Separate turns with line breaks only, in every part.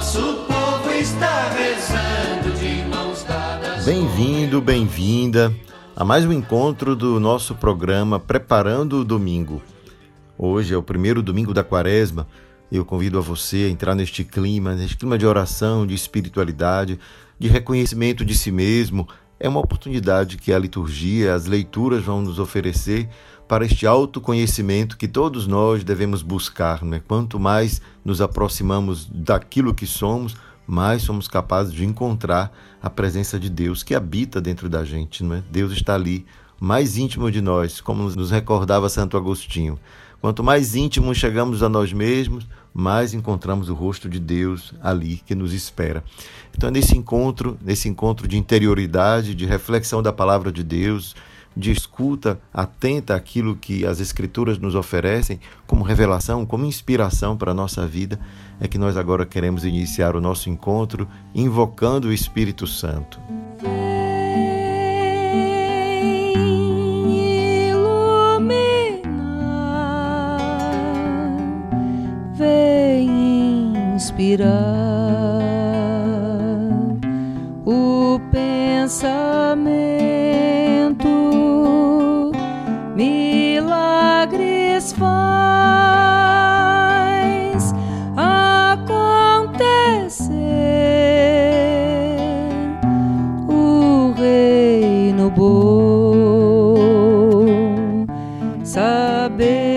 Nosso povo está rezando de mãos dadas.
Bem-vindo, bem-vinda a mais um encontro do nosso programa Preparando o Domingo. Hoje é o primeiro domingo da quaresma eu convido a você a entrar neste clima, neste clima de oração, de espiritualidade, de reconhecimento de si mesmo. É uma oportunidade que a liturgia, as leituras vão nos oferecer para este autoconhecimento que todos nós devemos buscar. Né? Quanto mais nos aproximamos daquilo que somos, mais somos capazes de encontrar a presença de Deus que habita dentro da gente. Não é? Deus está ali, mais íntimo de nós, como nos recordava Santo Agostinho. Quanto mais íntimos chegamos a nós mesmos, mais encontramos o rosto de Deus ali que nos espera. Então, é nesse encontro, nesse encontro de interioridade, de reflexão da palavra de Deus, de escuta atenta àquilo que as Escrituras nos oferecem como revelação, como inspiração para a nossa vida, é que nós agora queremos iniciar o nosso encontro invocando o Espírito Santo.
Inspirar o pensamento, de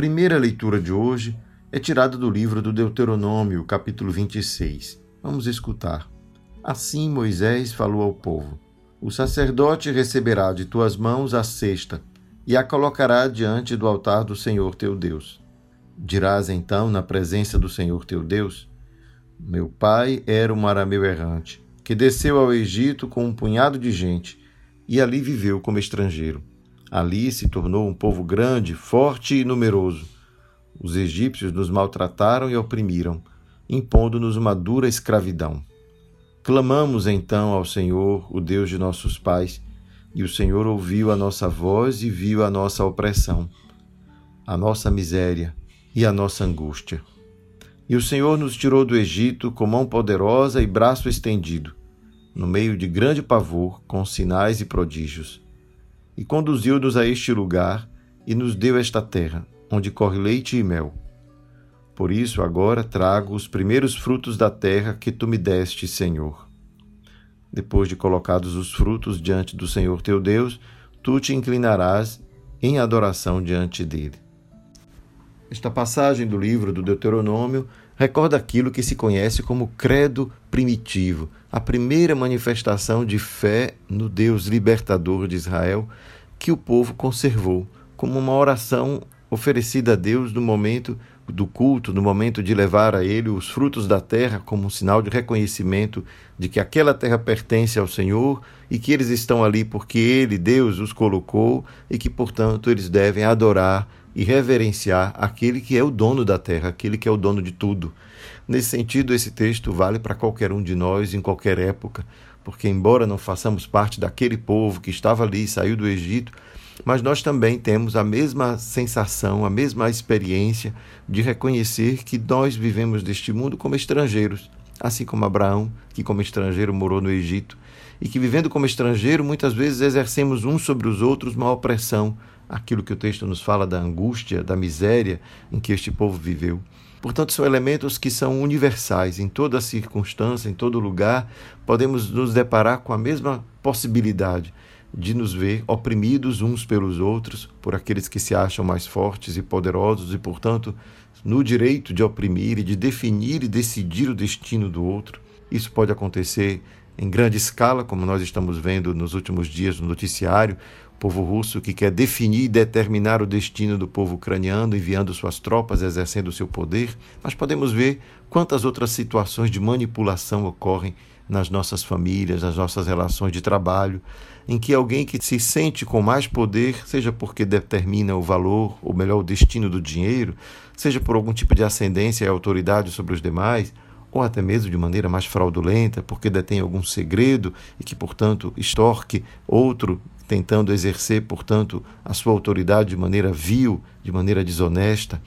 primeira leitura de hoje é tirada do livro do Deuteronômio, capítulo 26. Vamos escutar. Assim Moisés falou ao povo: O sacerdote receberá de tuas mãos a cesta e a colocará diante do altar do Senhor teu Deus. Dirás então na presença do Senhor teu Deus: Meu pai era um arameu errante, que desceu ao Egito com um punhado de gente e ali viveu como estrangeiro. Ali se tornou um povo grande, forte e numeroso. Os egípcios nos maltrataram e oprimiram, impondo-nos uma dura escravidão. Clamamos então ao Senhor, o Deus de nossos pais, e o Senhor ouviu a nossa voz e viu a nossa opressão, a nossa miséria e a nossa angústia. E o Senhor nos tirou do Egito com mão poderosa e braço estendido, no meio de grande pavor, com sinais e prodígios. E conduziu-nos a este lugar e nos deu esta terra, onde corre leite e mel. Por isso agora trago os primeiros frutos da terra que tu me deste, Senhor. Depois de colocados os frutos diante do Senhor teu Deus, tu te inclinarás em adoração diante dele. Esta passagem do livro do Deuteronômio recorda aquilo que se conhece como credo primitivo, a primeira manifestação de fé no Deus libertador de Israel que o povo conservou como uma oração oferecida a Deus no momento do culto, no momento de levar a ele os frutos da terra como um sinal de reconhecimento de que aquela terra pertence ao Senhor e que eles estão ali porque ele, Deus, os colocou e que, portanto, eles devem adorar e reverenciar aquele que é o dono da terra, aquele que é o dono de tudo. Nesse sentido, esse texto vale para qualquer um de nós em qualquer época, porque, embora não façamos parte daquele povo que estava ali, saiu do Egito, mas nós também temos a mesma sensação, a mesma experiência de reconhecer que nós vivemos deste mundo como estrangeiros, assim como Abraão, que como estrangeiro morou no Egito, e que vivendo como estrangeiro, muitas vezes exercemos uns sobre os outros uma opressão, aquilo que o texto nos fala da angústia, da miséria em que este povo viveu. Portanto, são elementos que são universais. Em toda circunstância, em todo lugar, podemos nos deparar com a mesma possibilidade de nos ver oprimidos uns pelos outros, por aqueles que se acham mais fortes e poderosos e, portanto, no direito de oprimir e de definir e decidir o destino do outro. Isso pode acontecer em grande escala, como nós estamos vendo nos últimos dias no noticiário, povo russo que quer definir e determinar o destino do povo ucraniano, enviando suas tropas, exercendo seu poder, mas podemos ver quantas outras situações de manipulação ocorrem nas nossas famílias, nas nossas relações de trabalho, em que alguém que se sente com mais poder, seja porque determina o valor, ou melhor, o destino do dinheiro, seja por algum tipo de ascendência e autoridade sobre os demais, ou até mesmo de maneira mais fraudulenta, porque detém algum segredo e que, portanto, extorque outro, tentando exercer, portanto, a sua autoridade de maneira vil, de maneira desonesta.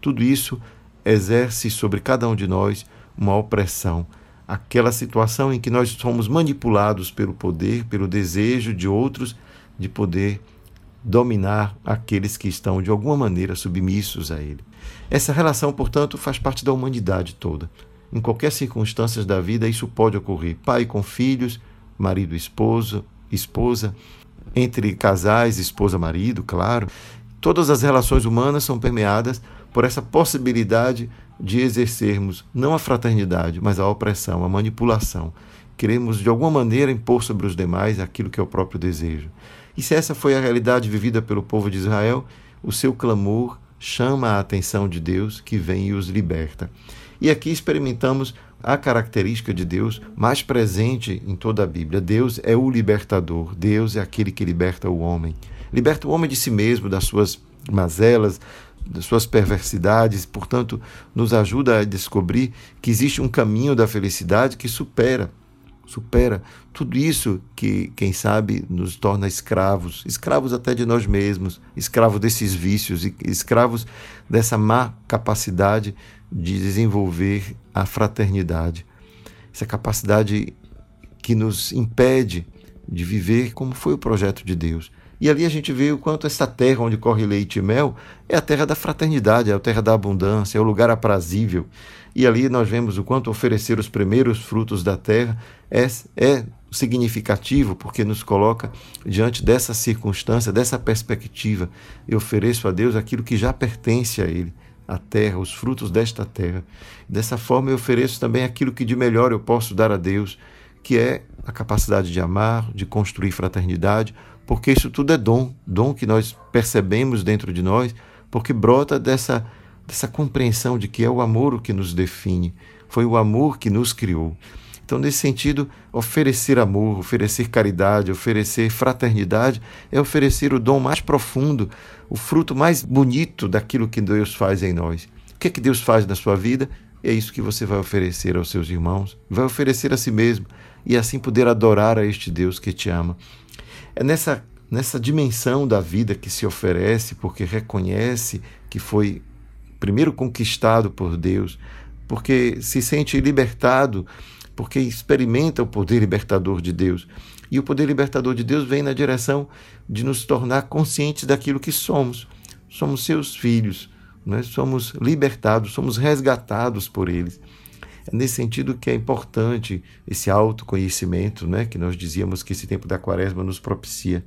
Tudo isso exerce sobre cada um de nós uma opressão, aquela situação em que nós somos manipulados pelo poder, pelo desejo de outros de poder dominar aqueles que estão de alguma maneira submissos a ele. Essa relação, portanto, faz parte da humanidade toda. Em qualquer circunstância da vida, isso pode ocorrer. Pai com filhos, marido e esposa, esposa, entre casais, esposa-marido, claro. Todas as relações humanas são permeadas por essa possibilidade de exercermos não a fraternidade, mas a opressão, a manipulação. Queremos, de alguma maneira, impor sobre os demais aquilo que é o próprio desejo. E se essa foi a realidade vivida pelo povo de Israel, o seu clamor chama a atenção de Deus que vem e os liberta. E aqui experimentamos a característica de Deus mais presente em toda a Bíblia. Deus é o libertador, Deus é aquele que liberta o homem. Liberta o homem de si mesmo, das suas mazelas, das suas perversidades, portanto, nos ajuda a descobrir que existe um caminho da felicidade que supera supera tudo isso que, quem sabe, nos torna escravos, escravos até de nós mesmos, escravos desses vícios, escravos dessa má capacidade de desenvolver a fraternidade, essa capacidade que nos impede de viver como foi o projeto de Deus. E ali a gente vê o quanto essa terra onde corre leite e mel é a terra da fraternidade, é a terra da abundância, é o lugar aprazível. E ali nós vemos o quanto oferecer os primeiros frutos da terra é, é significativo, porque nos coloca diante dessa circunstância, dessa perspectiva. Eu ofereço a Deus aquilo que já pertence a Ele, a terra, os frutos desta terra. Dessa forma, eu ofereço também aquilo que de melhor eu posso dar a Deus, que é a capacidade de amar, de construir fraternidade, porque isso tudo é dom, dom que nós percebemos dentro de nós, porque brota dessa, dessa compreensão de que é o amor o que nos define, foi o amor que nos criou. Então, nesse sentido, oferecer amor, oferecer caridade, oferecer fraternidade é oferecer o dom mais profundo, o fruto mais bonito daquilo que Deus faz em nós. O que é que Deus faz na sua vida? É isso que você vai oferecer aos seus irmãos, vai oferecer a si mesmo e assim poder adorar a este Deus que te ama. É nessa, nessa dimensão da vida que se oferece, porque reconhece que foi primeiro conquistado por Deus, porque se sente libertado, porque experimenta o poder libertador de Deus. E o poder libertador de Deus vem na direção de nos tornar conscientes daquilo que somos. Somos seus filhos, nós né? somos libertados, somos resgatados por eles. É nesse sentido que é importante esse autoconhecimento, né, que nós dizíamos que esse tempo da quaresma nos propicia.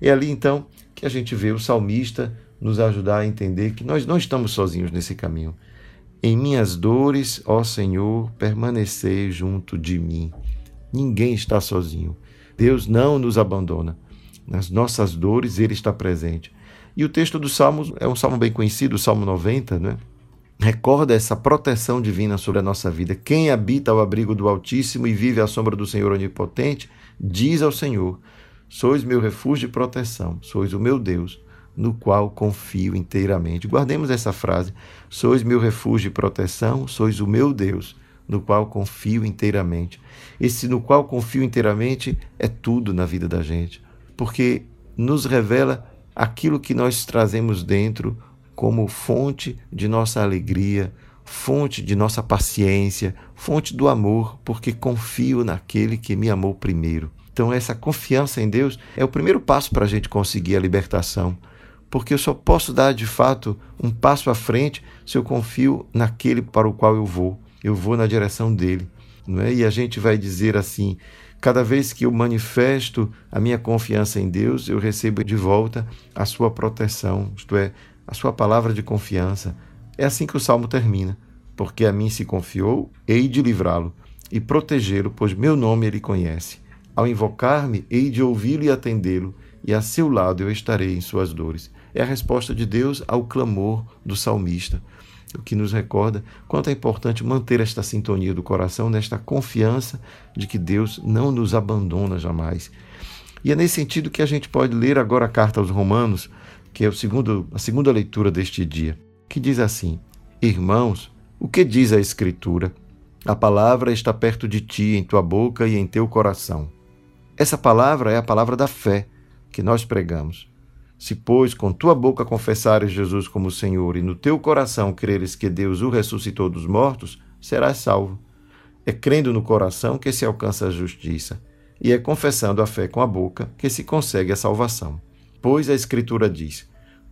É ali então que a gente vê o salmista nos ajudar a entender que nós não estamos sozinhos nesse caminho. Em minhas dores, ó Senhor, permanecer junto de mim. Ninguém está sozinho. Deus não nos abandona. Nas nossas dores, Ele está presente. E o texto dos Salmos é um salmo bem conhecido, o Salmo 90, né? recorda essa proteção divina sobre a nossa vida. Quem habita ao abrigo do Altíssimo e vive à sombra do Senhor Onipotente, diz ao Senhor: Sois meu refúgio e proteção, sois o meu Deus, no qual confio inteiramente. Guardemos essa frase: Sois meu refúgio e proteção, sois o meu Deus, no qual confio inteiramente. Esse no qual confio inteiramente é tudo na vida da gente, porque nos revela aquilo que nós trazemos dentro como fonte de nossa alegria, fonte de nossa paciência, fonte do amor, porque confio naquele que me amou primeiro. Então, essa confiança em Deus é o primeiro passo para a gente conseguir a libertação, porque eu só posso dar de fato um passo à frente se eu confio naquele para o qual eu vou. Eu vou na direção dele. Não é? E a gente vai dizer assim: cada vez que eu manifesto a minha confiança em Deus, eu recebo de volta a sua proteção, isto é, a sua palavra de confiança. É assim que o salmo termina: porque a mim se confiou, hei de livrá-lo e protegê-lo, pois meu nome ele conhece. Ao invocar-me, hei de ouvi-lo e atendê-lo, e a seu lado eu estarei em suas dores. É a resposta de Deus ao clamor do salmista, o que nos recorda quanto é importante manter esta sintonia do coração, nesta confiança de que Deus não nos abandona jamais. E é nesse sentido que a gente pode ler agora a carta aos Romanos, que é o segundo, a segunda leitura deste dia, que diz assim: Irmãos, o que diz a Escritura? A palavra está perto de ti, em tua boca e em teu coração essa palavra é a palavra da fé que nós pregamos. Se, pois, com tua boca confessares Jesus como Senhor e no teu coração creres que Deus o ressuscitou dos mortos, serás salvo. É crendo no coração que se alcança a justiça, e é confessando a fé com a boca que se consegue a salvação. Pois a Escritura diz: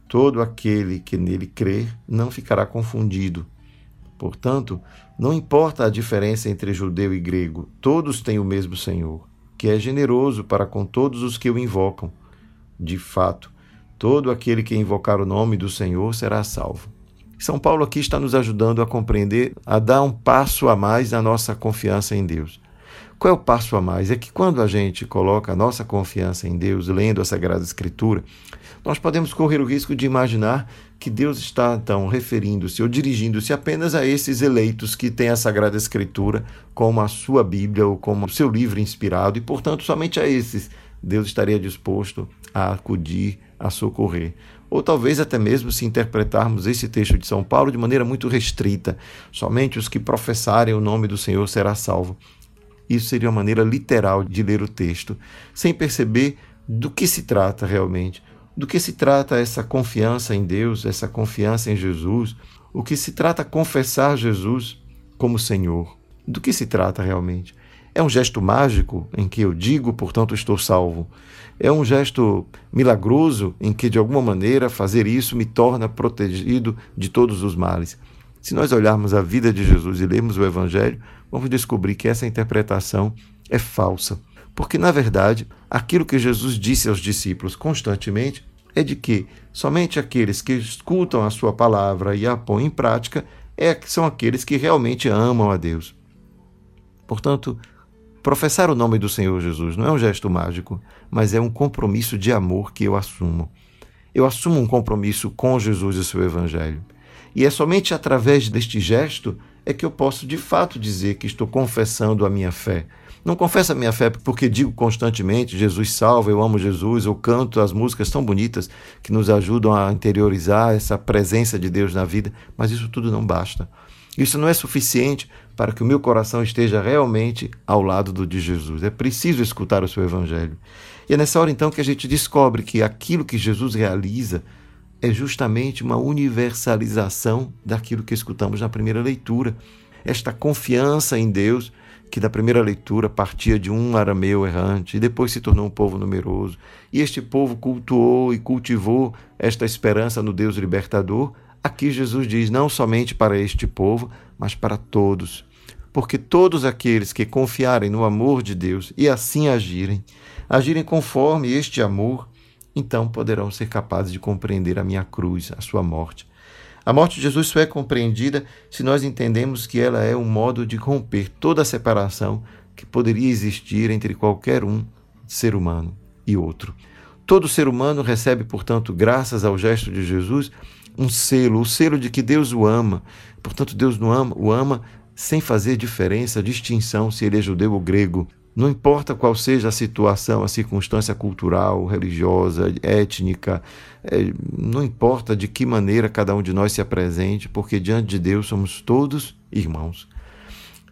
todo aquele que nele crer não ficará confundido. Portanto, não importa a diferença entre judeu e grego, todos têm o mesmo Senhor que é generoso para com todos os que o invocam. De fato, todo aquele que invocar o nome do Senhor será salvo. São Paulo aqui está nos ajudando a compreender, a dar um passo a mais na nossa confiança em Deus. Qual é o passo a mais? É que quando a gente coloca a nossa confiança em Deus, lendo a Sagrada Escritura, nós podemos correr o risco de imaginar que Deus está então referindo-se ou dirigindo-se apenas a esses eleitos que têm a Sagrada Escritura como a sua Bíblia ou como o seu livro inspirado e, portanto, somente a esses Deus estaria disposto a acudir, a socorrer. Ou talvez até mesmo se interpretarmos esse texto de São Paulo de maneira muito restrita, somente os que professarem o nome do Senhor será salvo. Isso seria uma maneira literal de ler o texto, sem perceber do que se trata realmente do que se trata essa confiança em Deus, essa confiança em Jesus? O que se trata confessar Jesus como Senhor? Do que se trata realmente? É um gesto mágico em que eu digo, portanto estou salvo? É um gesto milagroso em que, de alguma maneira, fazer isso me torna protegido de todos os males? Se nós olharmos a vida de Jesus e lermos o Evangelho, vamos descobrir que essa interpretação é falsa. Porque, na verdade, aquilo que Jesus disse aos discípulos constantemente é de que somente aqueles que escutam a sua palavra e a põem em prática é, são aqueles que realmente amam a Deus. Portanto, professar o nome do Senhor Jesus não é um gesto mágico, mas é um compromisso de amor que eu assumo. Eu assumo um compromisso com Jesus e seu Evangelho. E é somente através deste gesto é que eu posso de fato dizer que estou confessando a minha fé, não confesso a minha fé porque digo constantemente Jesus salva, eu amo Jesus, ou canto as músicas tão bonitas que nos ajudam a interiorizar essa presença de Deus na vida, mas isso tudo não basta. Isso não é suficiente para que o meu coração esteja realmente ao lado do de Jesus. É preciso escutar o seu evangelho. E é nessa hora então que a gente descobre que aquilo que Jesus realiza é justamente uma universalização daquilo que escutamos na primeira leitura. Esta confiança em Deus que da primeira leitura partia de um arameu errante e depois se tornou um povo numeroso. E este povo cultuou e cultivou esta esperança no Deus libertador. Aqui Jesus diz não somente para este povo, mas para todos. Porque todos aqueles que confiarem no amor de Deus e assim agirem, agirem conforme este amor, então poderão ser capazes de compreender a minha cruz, a sua morte a morte de Jesus só é compreendida se nós entendemos que ela é um modo de romper toda a separação que poderia existir entre qualquer um ser humano e outro. Todo ser humano recebe, portanto, graças ao gesto de Jesus, um selo, o selo de que Deus o ama. Portanto, Deus não ama, o ama sem fazer diferença, distinção se ele é judeu ou grego, não importa qual seja a situação, a circunstância cultural, religiosa, étnica, é, não importa de que maneira cada um de nós se apresente, porque diante de Deus somos todos irmãos.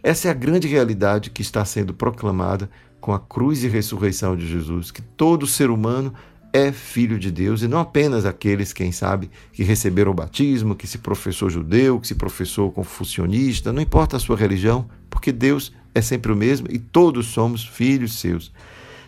Essa é a grande realidade que está sendo proclamada com a cruz e ressurreição de Jesus, que todo ser humano é filho de Deus e não apenas aqueles, quem sabe, que receberam o batismo, que se professou judeu, que se professou confucionista, não importa a sua religião, porque Deus é sempre o mesmo e todos somos filhos seus.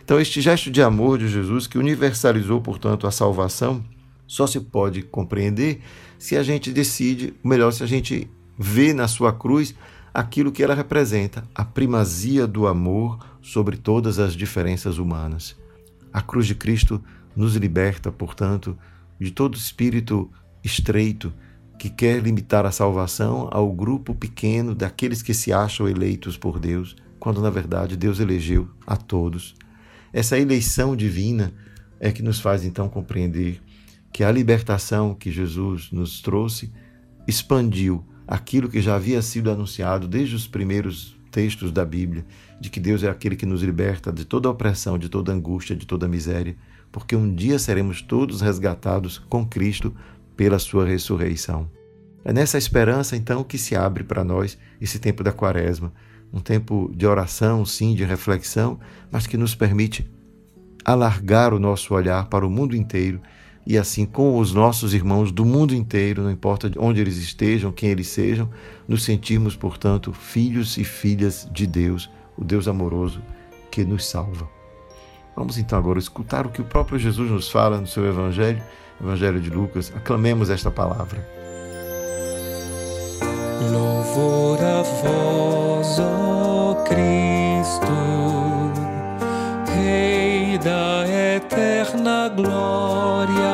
Então, este gesto de amor de Jesus, que universalizou, portanto, a salvação, só se pode compreender se a gente decide, melhor, se a gente vê na sua cruz aquilo que ela representa, a primazia do amor sobre todas as diferenças humanas. A cruz de Cristo nos liberta, portanto, de todo espírito estreito que quer limitar a salvação ao grupo pequeno daqueles que se acham eleitos por Deus, quando na verdade Deus elegeu a todos. Essa eleição divina é que nos faz então compreender que a libertação que Jesus nos trouxe expandiu aquilo que já havia sido anunciado desde os primeiros textos da Bíblia, de que Deus é aquele que nos liberta de toda opressão, de toda angústia, de toda miséria, porque um dia seremos todos resgatados com Cristo pela sua ressurreição. É nessa esperança, então, que se abre para nós esse tempo da Quaresma, um tempo de oração, sim, de reflexão, mas que nos permite alargar o nosso olhar para o mundo inteiro e assim com os nossos irmãos do mundo inteiro, não importa onde eles estejam, quem eles sejam, nos sentirmos, portanto, filhos e filhas de Deus, o Deus amoroso que nos salva. Vamos então agora escutar o que o próprio Jesus nos fala no seu Evangelho, Evangelho de Lucas. Aclamemos esta palavra.
Louvor a vós, ó Cristo, Rei da eterna glória.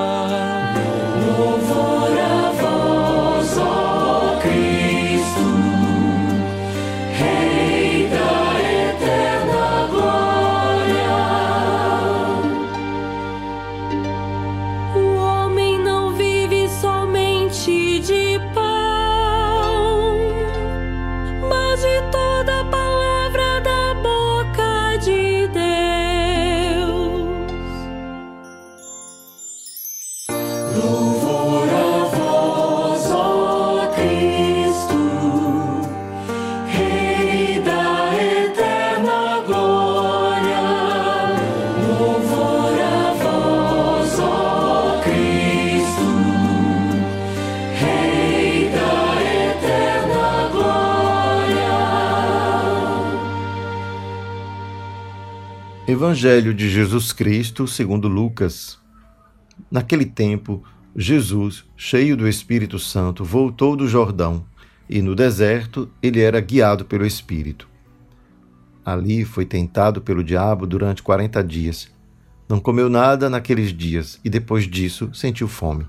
Evangelho de Jesus Cristo, segundo Lucas. Naquele tempo, Jesus, cheio do Espírito Santo, voltou do Jordão, e no deserto ele era guiado pelo Espírito. Ali foi tentado pelo diabo durante quarenta dias. Não comeu nada naqueles dias, e depois disso sentiu fome.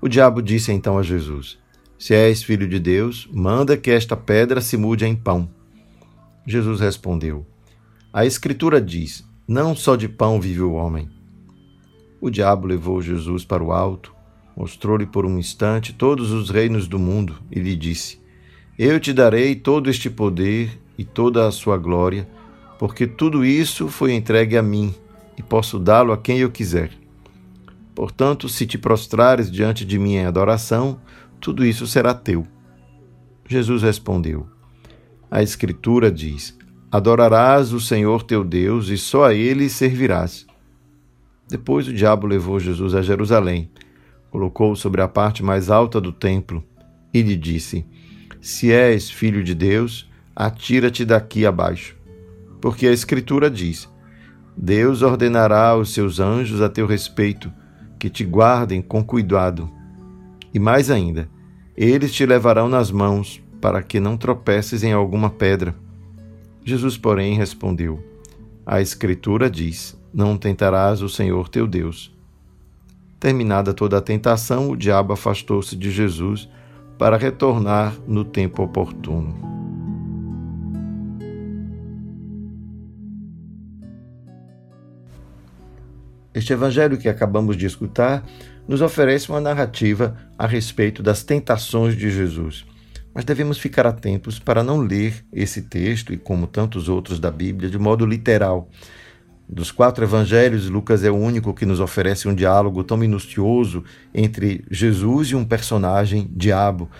O diabo disse então a Jesus: Se és filho de Deus, manda que esta pedra se mude em pão. Jesus respondeu: A Escritura diz: Não só de pão vive o homem. O diabo levou Jesus para o alto, mostrou-lhe por um instante todos os reinos do mundo e lhe disse: Eu te darei todo este poder e toda a sua glória, porque tudo isso foi entregue a mim e posso dá-lo a quem eu quiser. Portanto, se te prostrares diante de mim em adoração, tudo isso será teu. Jesus respondeu: A Escritura diz: Adorarás o Senhor teu Deus e só a ele servirás. Depois o diabo levou Jesus a Jerusalém, colocou-o sobre a parte mais alta do templo e lhe disse: Se és filho de Deus, atira-te daqui abaixo. Porque a Escritura diz: Deus ordenará aos seus anjos a teu respeito, que te guardem com cuidado. E mais ainda, eles te levarão nas mãos, para que não tropeces em alguma pedra. Jesus, porém, respondeu: A Escritura diz: Não tentarás o Senhor teu Deus. Terminada toda a tentação, o diabo afastou-se de Jesus para retornar no tempo oportuno. Este evangelho que acabamos de escutar nos oferece uma narrativa a respeito das tentações de Jesus. Mas devemos ficar atentos para não ler esse texto, e como tantos outros da Bíblia, de modo literal. Dos quatro evangelhos, Lucas é o único que nos oferece um diálogo tão minucioso entre Jesus e um personagem diabo.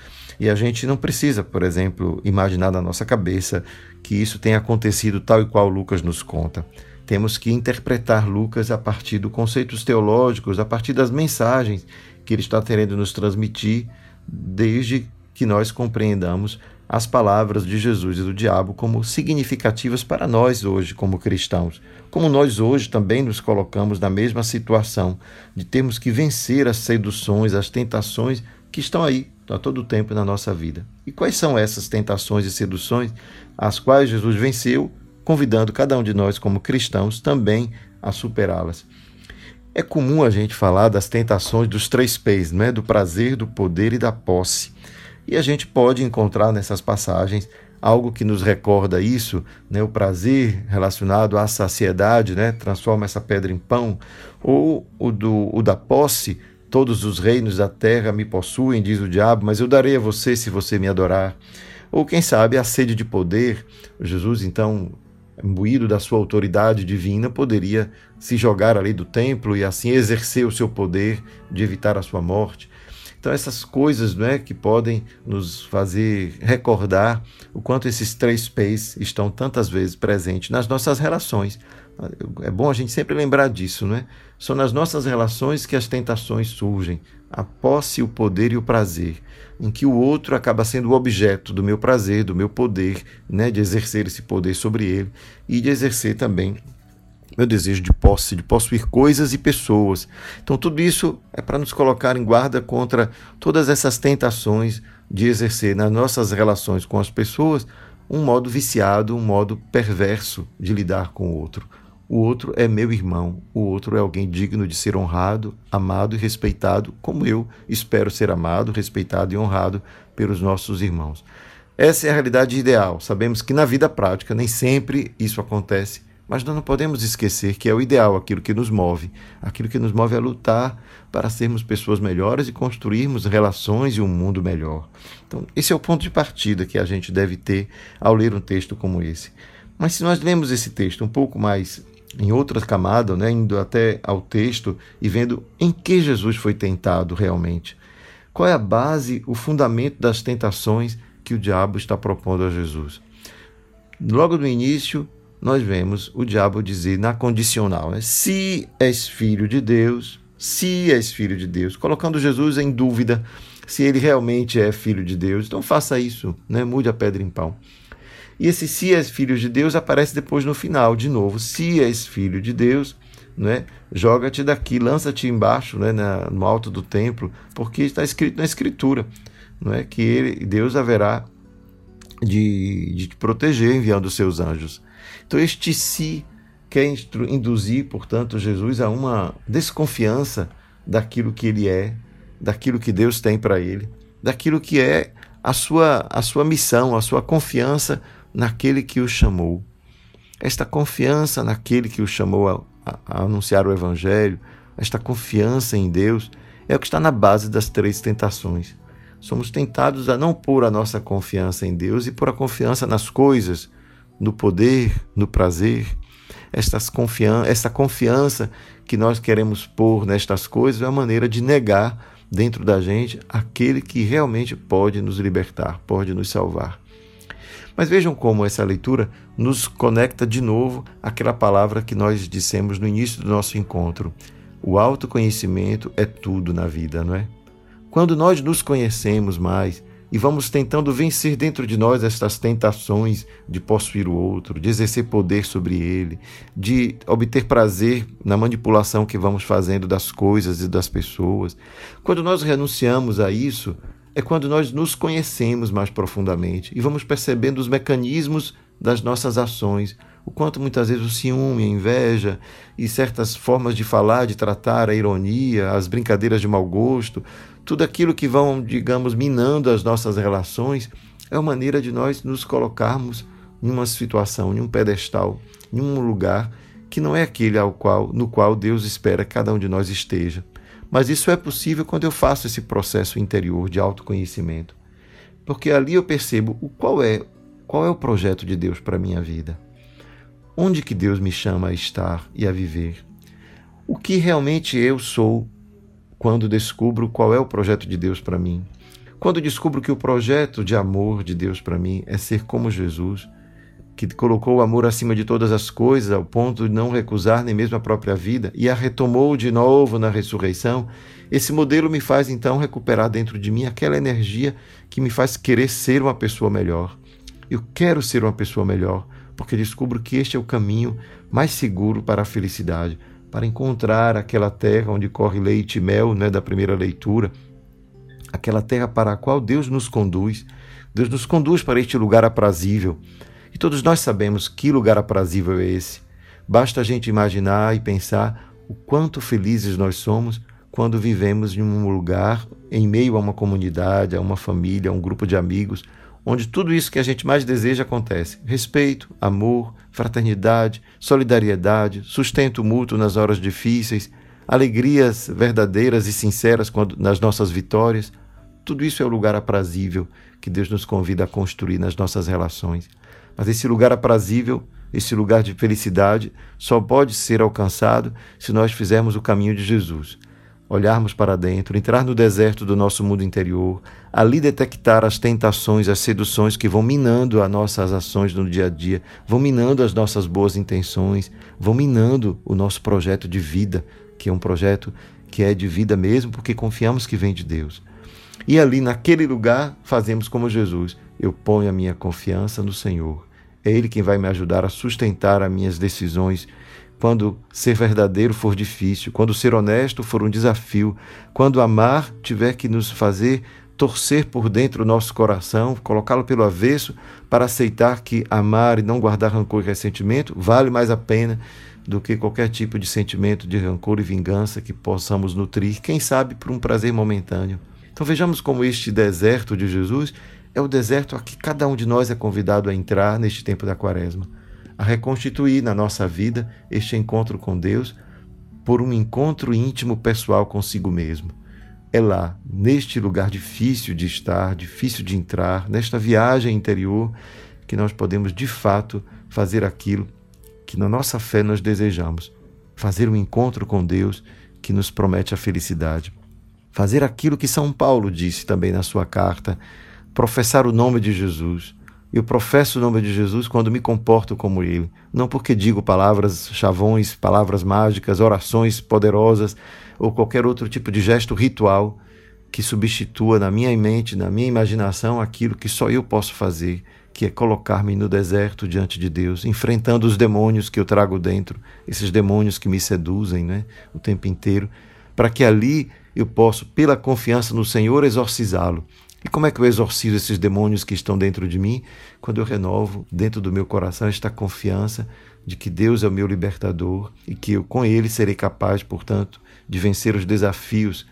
E a gente não precisa, por exemplo, imaginar na nossa cabeça que isso tenha acontecido tal e qual Lucas nos conta. temos que interpretar Lucas a partir dos conceitos teológicos, a partir das mensagens que ele está querendo nos transmitir, desde que nós compreendamos as palavras de Jesus e do diabo como significativas para nós hoje, como cristãos. Como nós hoje também nos colocamos na mesma situação de termos que vencer as seduções, as tentações que estão aí a todo tempo na nossa vida. E quais são essas tentações e seduções as quais Jesus venceu convidando cada um de nós, como cristãos, também a superá-las. É comum a gente falar das tentações dos três P's, né? do prazer, do poder e da posse. E a gente pode encontrar nessas passagens algo que nos recorda isso, né? o prazer relacionado à saciedade, né? transforma essa pedra em pão, ou o, do, o da posse, todos os reinos da terra me possuem, diz o diabo, mas eu darei a você se você me adorar. Ou quem sabe a sede de poder, Jesus então imbuído da sua autoridade divina, poderia se jogar ali do templo e assim exercer o seu poder de evitar a sua morte. Então, essas coisas não é, que podem nos fazer recordar o quanto esses três P's estão tantas vezes presentes nas nossas relações. É bom a gente sempre lembrar disso, não é? São nas nossas relações que as tentações surgem, a posse, o poder e o prazer em que o outro acaba sendo o objeto do meu prazer, do meu poder, né, de exercer esse poder sobre ele e de exercer também meu desejo de posse, de possuir coisas e pessoas. Então, tudo isso é para nos colocar em guarda contra todas essas tentações de exercer nas nossas relações com as pessoas um modo viciado, um modo perverso de lidar com o outro. O outro é meu irmão, o outro é alguém digno de ser honrado, amado e respeitado, como eu espero ser amado, respeitado e honrado pelos nossos irmãos. Essa é a realidade ideal. Sabemos que na vida prática nem sempre isso acontece, mas nós não podemos esquecer que é o ideal, aquilo que nos move, aquilo que nos move a lutar para sermos pessoas melhores e construirmos relações e um mundo melhor. Então, esse é o ponto de partida que a gente deve ter ao ler um texto como esse. Mas se nós lemos esse texto um pouco mais em outra camada, né, indo até ao texto e vendo em que Jesus foi tentado realmente. Qual é a base, o fundamento das tentações que o diabo está propondo a Jesus? Logo no início, nós vemos o diabo dizer na condicional, né, se és filho de Deus, se és filho de Deus, colocando Jesus em dúvida se ele realmente é filho de Deus. Então faça isso, né, mude a pedra em pão. E esse se és filho de Deus aparece depois no final, de novo. Se és filho de Deus, né, joga-te daqui, lança-te embaixo, né, na, no alto do templo, porque está escrito na Escritura não é, que ele, Deus haverá de, de te proteger enviando os seus anjos. Então, este se quer induzir, portanto, Jesus a uma desconfiança daquilo que ele é, daquilo que Deus tem para ele, daquilo que é a sua, a sua missão, a sua confiança naquele que o chamou. Esta confiança naquele que o chamou a, a, a anunciar o Evangelho, esta confiança em Deus, é o que está na base das três tentações. Somos tentados a não pôr a nossa confiança em Deus e pôr a confiança nas coisas, no poder, no prazer. Estas confian essa confiança que nós queremos pôr nestas coisas é uma maneira de negar dentro da gente aquele que realmente pode nos libertar, pode nos salvar. Mas vejam como essa leitura nos conecta de novo àquela palavra que nós dissemos no início do nosso encontro. O autoconhecimento é tudo na vida, não é? Quando nós nos conhecemos mais e vamos tentando vencer dentro de nós estas tentações de possuir o outro, de exercer poder sobre ele, de obter prazer na manipulação que vamos fazendo das coisas e das pessoas, quando nós renunciamos a isso, é quando nós nos conhecemos mais profundamente e vamos percebendo os mecanismos das nossas ações, o quanto muitas vezes o ciúme, a inveja e certas formas de falar, de tratar, a ironia, as brincadeiras de mau gosto, tudo aquilo que vão, digamos, minando as nossas relações, é uma maneira de nós nos colocarmos em uma situação, em um pedestal, em um lugar que não é aquele ao qual, no qual Deus espera que cada um de nós esteja. Mas isso é possível quando eu faço esse processo interior de autoconhecimento. Porque ali eu percebo o qual é, qual é o projeto de Deus para minha vida. Onde que Deus me chama a estar e a viver? O que realmente eu sou quando descubro qual é o projeto de Deus para mim? Quando descubro que o projeto de amor de Deus para mim é ser como Jesus, que colocou o amor acima de todas as coisas, ao ponto de não recusar nem mesmo a própria vida, e a retomou de novo na ressurreição, esse modelo me faz então recuperar dentro de mim aquela energia que me faz querer ser uma pessoa melhor. Eu quero ser uma pessoa melhor, porque descubro que este é o caminho mais seguro para a felicidade, para encontrar aquela terra onde corre leite e mel, né, da primeira leitura, aquela terra para a qual Deus nos conduz. Deus nos conduz para este lugar aprazível. E todos nós sabemos que lugar aprazível é esse. Basta a gente imaginar e pensar o quanto felizes nós somos quando vivemos em um lugar, em meio a uma comunidade, a uma família, a um grupo de amigos, onde tudo isso que a gente mais deseja acontece: respeito, amor, fraternidade, solidariedade, sustento mútuo nas horas difíceis, alegrias verdadeiras e sinceras quando, nas nossas vitórias. Tudo isso é o lugar aprazível que Deus nos convida a construir nas nossas relações. Mas esse lugar aprazível, esse lugar de felicidade, só pode ser alcançado se nós fizermos o caminho de Jesus. Olharmos para dentro, entrar no deserto do nosso mundo interior, ali detectar as tentações, as seduções que vão minando as nossas ações no dia a dia, vão minando as nossas boas intenções, vão minando o nosso projeto de vida, que é um projeto que é de vida mesmo, porque confiamos que vem de Deus. E ali, naquele lugar, fazemos como Jesus: eu ponho a minha confiança no Senhor. É Ele quem vai me ajudar a sustentar as minhas decisões. Quando ser verdadeiro for difícil, quando ser honesto for um desafio, quando amar tiver que nos fazer torcer por dentro o nosso coração, colocá-lo pelo avesso para aceitar que amar e não guardar rancor e ressentimento vale mais a pena do que qualquer tipo de sentimento de rancor e vingança que possamos nutrir, quem sabe por um prazer momentâneo. Então vejamos como este deserto de Jesus é o deserto a que cada um de nós é convidado a entrar neste tempo da quaresma, a reconstituir na nossa vida este encontro com Deus por um encontro íntimo pessoal consigo mesmo. É lá, neste lugar difícil de estar, difícil de entrar, nesta viagem interior, que nós podemos de fato fazer aquilo que na nossa fé nós desejamos, fazer um encontro com Deus que nos promete a felicidade. Fazer aquilo que São Paulo disse também na sua carta professar o nome de Jesus. Eu professo o nome de Jesus quando me comporto como ele, não porque digo palavras chavões, palavras mágicas, orações poderosas ou qualquer outro tipo de gesto ritual que substitua na minha mente, na minha imaginação, aquilo que só eu posso fazer, que é colocar-me no deserto diante de Deus, enfrentando os demônios que eu trago dentro, esses demônios que me seduzem né, o tempo inteiro, para que ali eu possa, pela confiança no Senhor, exorcizá-lo e como é que eu exorcizo esses demônios que estão dentro de mim? Quando eu renovo dentro do meu coração esta confiança de que Deus é o meu libertador e que eu com Ele serei capaz, portanto, de vencer os desafios,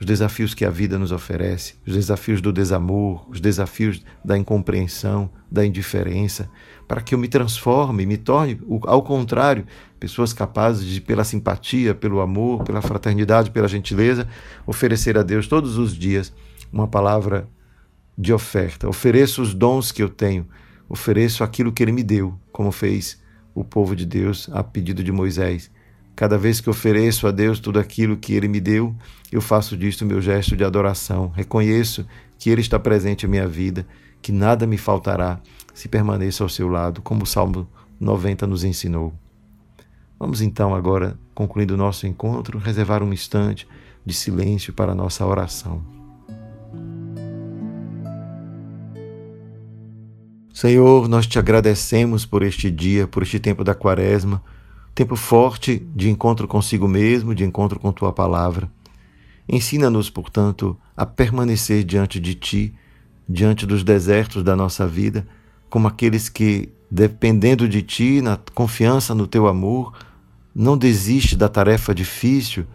os desafios que a vida nos oferece, os desafios do desamor, os desafios da incompreensão, da indiferença, para que eu me transforme, me torne, ao contrário, pessoas capazes de, pela simpatia, pelo amor, pela fraternidade, pela gentileza, oferecer a Deus todos os dias uma palavra de oferta. Ofereço os dons que eu tenho, ofereço aquilo que ele me deu, como fez o povo de Deus a pedido de Moisés. Cada vez que ofereço a Deus tudo aquilo que ele me deu, eu faço disto meu gesto de adoração. Reconheço que ele está presente em minha vida, que nada me faltará se permaneço ao seu lado, como o Salmo 90 nos ensinou. Vamos então agora, concluindo o nosso encontro, reservar um instante de silêncio para a nossa oração. Senhor, nós te agradecemos por este dia, por este tempo da quaresma, tempo forte de encontro consigo mesmo, de encontro com tua palavra. Ensina-nos, portanto, a permanecer diante de ti, diante dos desertos da nossa vida, como aqueles que, dependendo de ti, na confiança no teu amor, não desiste da tarefa difícil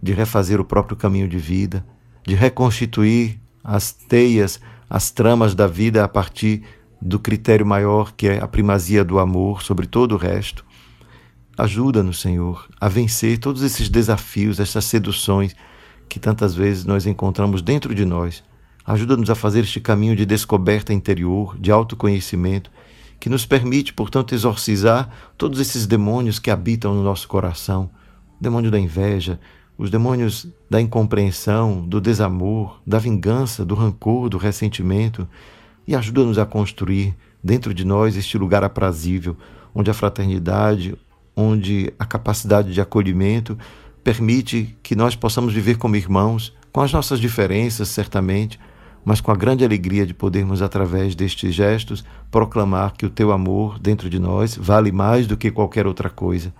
de refazer o próprio caminho de vida, de reconstituir as teias, as tramas da vida a partir do critério maior que é a primazia do amor sobre todo o resto. Ajuda-nos, Senhor, a vencer todos esses desafios, essas seduções que tantas vezes nós encontramos dentro de nós. Ajuda-nos a fazer este caminho de descoberta interior, de autoconhecimento, que nos permite, portanto, exorcizar todos esses demônios que habitam no nosso coração o demônio da inveja, os demônios da incompreensão, do desamor, da vingança, do rancor, do ressentimento, e ajuda-nos a construir dentro de nós este lugar aprazível, onde a fraternidade, onde a capacidade de acolhimento permite que nós possamos viver como irmãos, com as nossas diferenças, certamente, mas com a grande alegria de podermos, através destes gestos, proclamar que o teu amor dentro de nós vale mais do que qualquer outra coisa,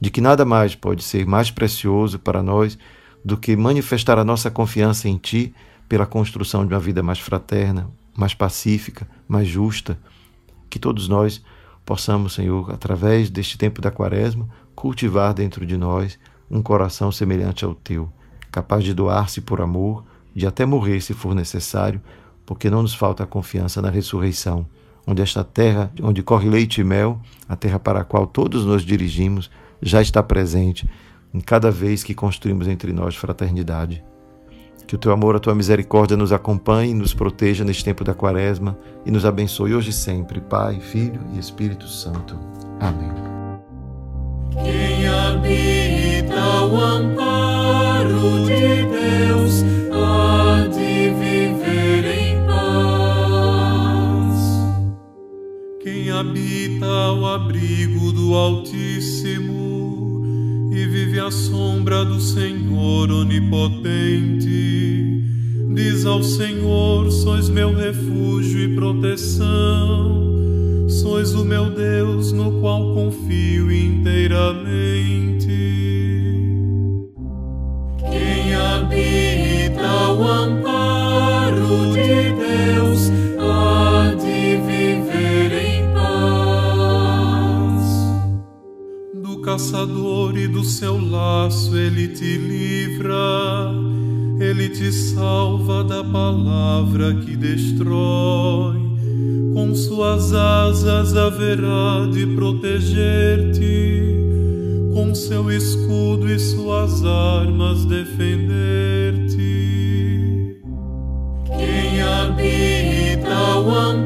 de que nada mais pode ser mais precioso para nós do que manifestar a nossa confiança em ti pela construção de uma vida mais fraterna, mais pacífica, mais justa. Que todos nós possamos, Senhor, através deste tempo da Quaresma, cultivar dentro de nós um coração semelhante ao teu, capaz de doar-se por amor, de até morrer se for necessário, porque não nos falta a confiança na ressurreição, onde esta terra, onde corre leite e mel, a terra para a qual todos nos dirigimos, já está presente em cada vez que construímos entre nós fraternidade. Que o teu amor, a tua misericórdia nos acompanhe e nos proteja neste tempo da quaresma e nos abençoe hoje e sempre, Pai, Filho e Espírito Santo. Amém.
Quem habita o amparo de Deus há de viver em paz.
Quem habita o abrigo do Altíssimo e vive à sombra do Senhor onipotente. Diz ao Senhor: Sois meu refúgio e proteção, sois o meu Deus no qual confio inteiramente.
Quem habita o amparo
caçador e do seu laço ele te livra, ele te salva da palavra que destrói. Com suas asas haverá de proteger-te, com seu escudo e suas armas defender-te.
Quem habita o amparo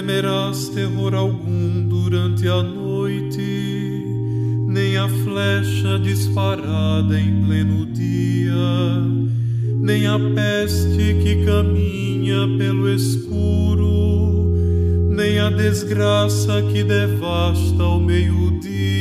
temerás terror algum durante a noite, nem a flecha disparada em pleno dia, nem a peste que caminha pelo escuro, nem a desgraça que devasta ao meio-dia.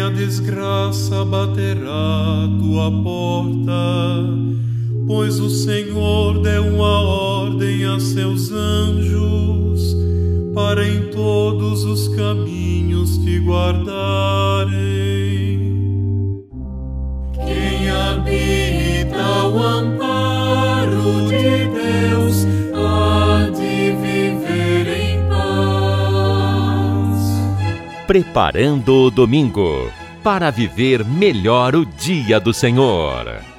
A desgraça baterá tua porta, pois o Senhor deu uma ordem a seus anjos para em todos os caminhos te guardarem.
Preparando o domingo para viver melhor o dia do Senhor.